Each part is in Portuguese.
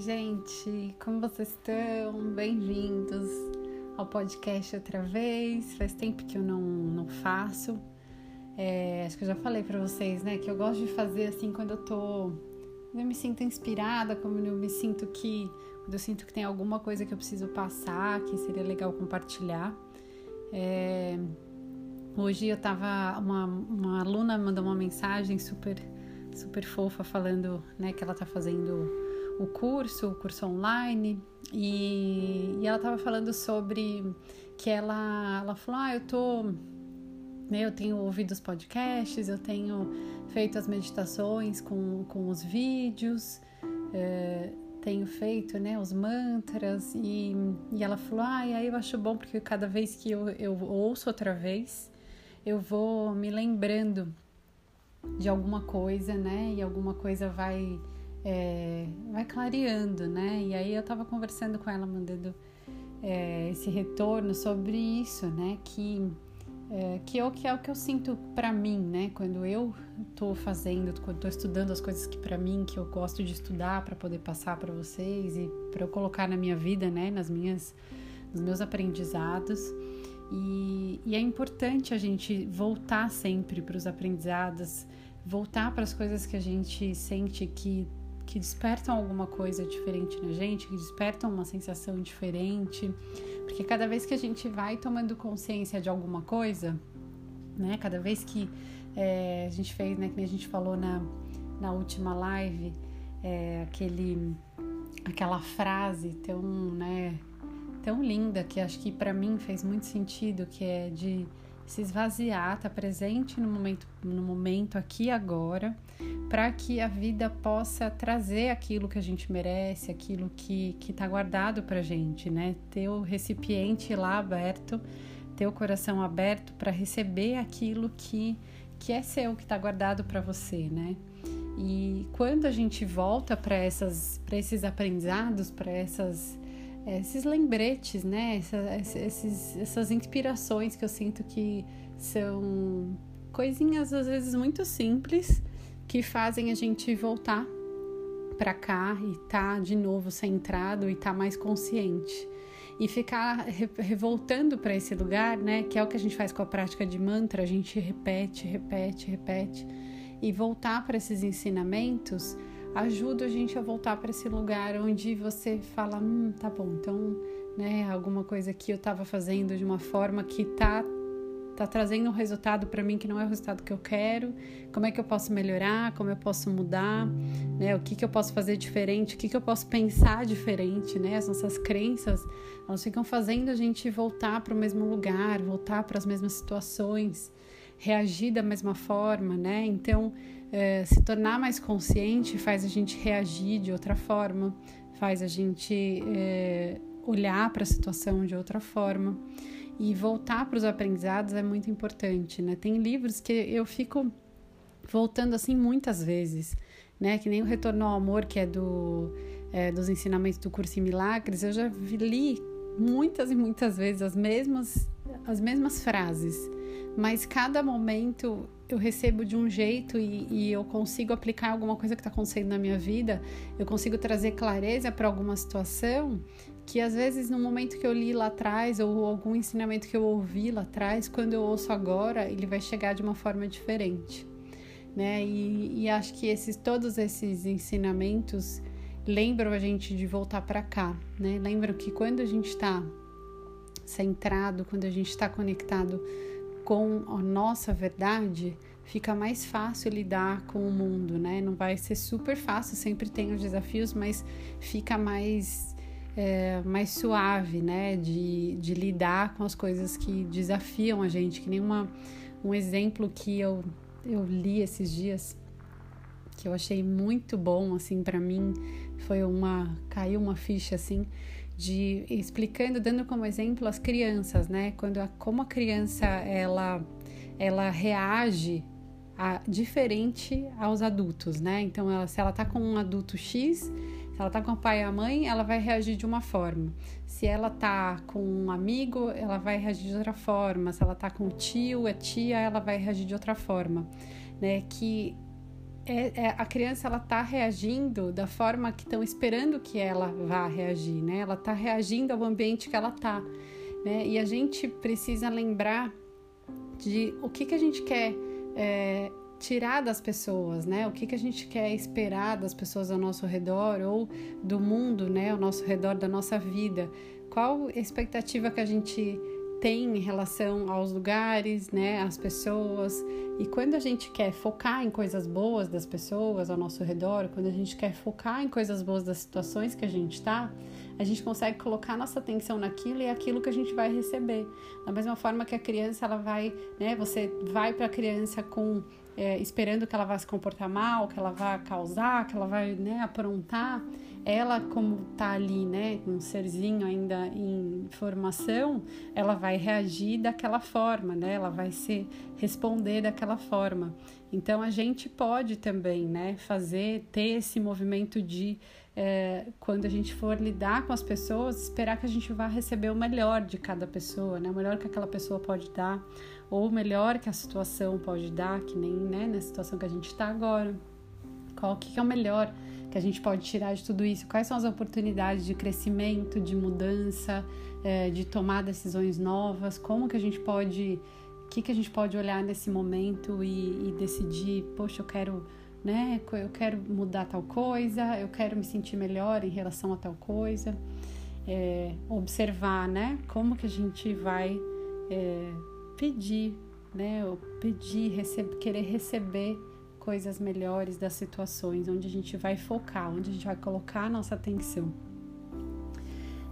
gente, como vocês estão? Bem-vindos ao podcast outra vez. Faz tempo que eu não, não faço. É, acho que eu já falei para vocês, né, que eu gosto de fazer assim quando eu tô. Quando eu me sinto inspirada, quando eu me sinto que. Quando eu sinto que tem alguma coisa que eu preciso passar, que seria legal compartilhar. É, hoje eu tava. Uma, uma aluna mandou uma mensagem super super fofa falando né, que ela tá fazendo o curso, o curso online, e, e ela estava falando sobre que ela, ela falou, ah, eu tô, né, eu tenho ouvido os podcasts, eu tenho feito as meditações com, com os vídeos, é, tenho feito, né, os mantras, e, e ela falou, ah, e aí eu acho bom porque cada vez que eu, eu ouço outra vez, eu vou me lembrando de alguma coisa, né, e alguma coisa vai é, vai clareando, né? E aí eu tava conversando com ela, mandando é, esse retorno sobre isso, né? Que é, que, é, que é o que eu sinto para mim, né? Quando eu tô fazendo, quando tô estudando as coisas que para mim que eu gosto de estudar para poder passar para vocês e para eu colocar na minha vida, né? Nas minhas, nos meus aprendizados. E, e é importante a gente voltar sempre para os aprendizados, voltar para as coisas que a gente sente que que despertam alguma coisa diferente na gente, que despertam uma sensação diferente, porque cada vez que a gente vai tomando consciência de alguma coisa, né, cada vez que é, a gente fez, né, que a gente falou na, na última live, é, aquele, aquela frase tão, né, tão linda que acho que para mim fez muito sentido, que é de se esvaziar, estar tá presente no momento, no momento aqui e agora, para que a vida possa trazer aquilo que a gente merece, aquilo que está guardado para gente, né? Ter o recipiente lá aberto, ter o coração aberto para receber aquilo que, que é seu, que está guardado para você, né? E quando a gente volta para esses aprendizados, para essas esses lembretes, né? Essa, esses, essas inspirações que eu sinto que são coisinhas às vezes muito simples que fazem a gente voltar para cá e tá de novo centrado e tá mais consciente e ficar revoltando para esse lugar, né? Que é o que a gente faz com a prática de mantra, a gente repete, repete, repete e voltar para esses ensinamentos ajuda a gente a voltar para esse lugar onde você fala, hum, tá bom, então, né, alguma coisa que eu estava fazendo de uma forma que tá tá trazendo um resultado para mim que não é o resultado que eu quero. Como é que eu posso melhorar? Como eu posso mudar? Né? O que que eu posso fazer diferente? O que que eu posso pensar diferente, né? As nossas crenças, elas ficam fazendo a gente voltar para o mesmo lugar, voltar para as mesmas situações, reagir da mesma forma, né? Então, é, se tornar mais consciente faz a gente reagir de outra forma, faz a gente é, olhar para a situação de outra forma e voltar para os aprendizados é muito importante, né? Tem livros que eu fico voltando assim muitas vezes, né? Que nem o Retorno ao Amor, que é do é, dos ensinamentos do curso em Milagres, eu já li muitas e muitas vezes as mesmas as mesmas frases, mas cada momento eu recebo de um jeito e, e eu consigo aplicar alguma coisa que está acontecendo na minha vida, eu consigo trazer clareza para alguma situação que às vezes no momento que eu li lá atrás ou algum ensinamento que eu ouvi lá atrás, quando eu ouço agora, ele vai chegar de uma forma diferente, né? E, e acho que esses todos esses ensinamentos lembram a gente de voltar para cá, né? Lembram que quando a gente está centrado, quando a gente está conectado com a nossa verdade, fica mais fácil lidar com o mundo, né? Não vai ser super fácil, sempre tem os desafios, mas fica mais, é, mais suave, né? De, de lidar com as coisas que desafiam a gente. Que nem uma, um exemplo que eu, eu li esses dias, que eu achei muito bom, assim, para mim, foi uma. caiu uma ficha assim de explicando, dando como exemplo as crianças, né? Quando a, como a criança ela ela reage a, diferente aos adultos, né? Então, ela, se ela tá com um adulto X, se ela tá com o pai e a mãe, ela vai reagir de uma forma. Se ela tá com um amigo, ela vai reagir de outra forma. Se ela tá com o tio, a tia, ela vai reagir de outra forma, né? Que é, é, a criança ela tá reagindo da forma que estão esperando que ela vá reagir, né? Ela tá reagindo ao ambiente que ela tá, né? E a gente precisa lembrar de o que que a gente quer é, tirar das pessoas, né? O que que a gente quer esperar das pessoas ao nosso redor ou do mundo, né? Ao nosso redor da nossa vida. Qual expectativa que a gente tem em relação aos lugares, né, às pessoas. E quando a gente quer focar em coisas boas das pessoas ao nosso redor, quando a gente quer focar em coisas boas das situações que a gente está, a gente consegue colocar nossa atenção naquilo e é aquilo que a gente vai receber. Da mesma forma que a criança, ela vai, né, você vai para a criança com é, esperando que ela vá se comportar mal, que ela vá causar, que ela vai, né, aprontar ela como tá ali, né, um serzinho ainda em formação, ela vai reagir daquela forma, né? Ela vai se responder daquela forma. Então a gente pode também, né, fazer ter esse movimento de é, quando a gente for lidar com as pessoas, esperar que a gente vá receber o melhor de cada pessoa, né? O melhor que aquela pessoa pode dar, ou o melhor que a situação pode dar, que nem né, na situação que a gente está agora. Qual que é o melhor? Que a gente pode tirar de tudo isso? Quais são as oportunidades de crescimento, de mudança, é, de tomar decisões novas? Como que a gente pode, o que, que a gente pode olhar nesse momento e, e decidir, poxa, eu quero, né? Eu quero mudar tal coisa, eu quero me sentir melhor em relação a tal coisa. É, observar, né? Como que a gente vai é, pedir, né? Pedir, receber, querer receber coisas melhores das situações, onde a gente vai focar, onde a gente vai colocar a nossa atenção.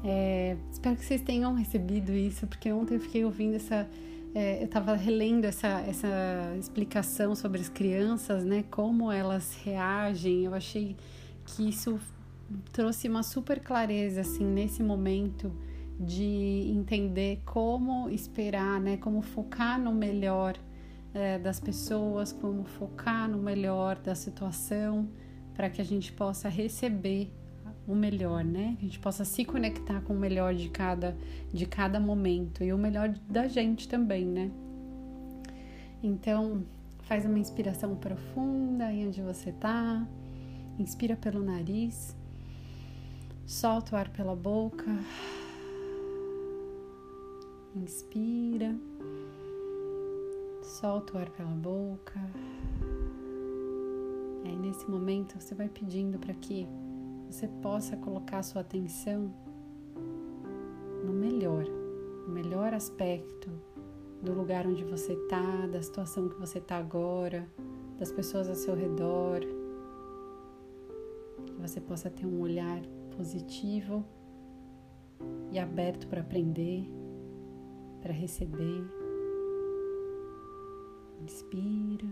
É, espero que vocês tenham recebido isso, porque ontem eu fiquei ouvindo essa. É, eu estava relendo essa, essa explicação sobre as crianças, né? Como elas reagem. Eu achei que isso trouxe uma super clareza, assim, nesse momento de entender como esperar, né? Como focar no melhor é, das pessoas, como focar no melhor da situação, para que a gente possa receber o melhor, né? A gente possa se conectar com o melhor de cada, de cada momento e o melhor da gente também, né? Então, faz uma inspiração profunda aí onde você tá. Inspira pelo nariz. Solta o ar pela boca. Inspira. Solta o ar pela boca. E aí, nesse momento, você vai pedindo para que você possa colocar sua atenção no melhor, no melhor aspecto do lugar onde você está, da situação que você está agora, das pessoas ao seu redor. Que você possa ter um olhar positivo e aberto para aprender, para receber. Inspira.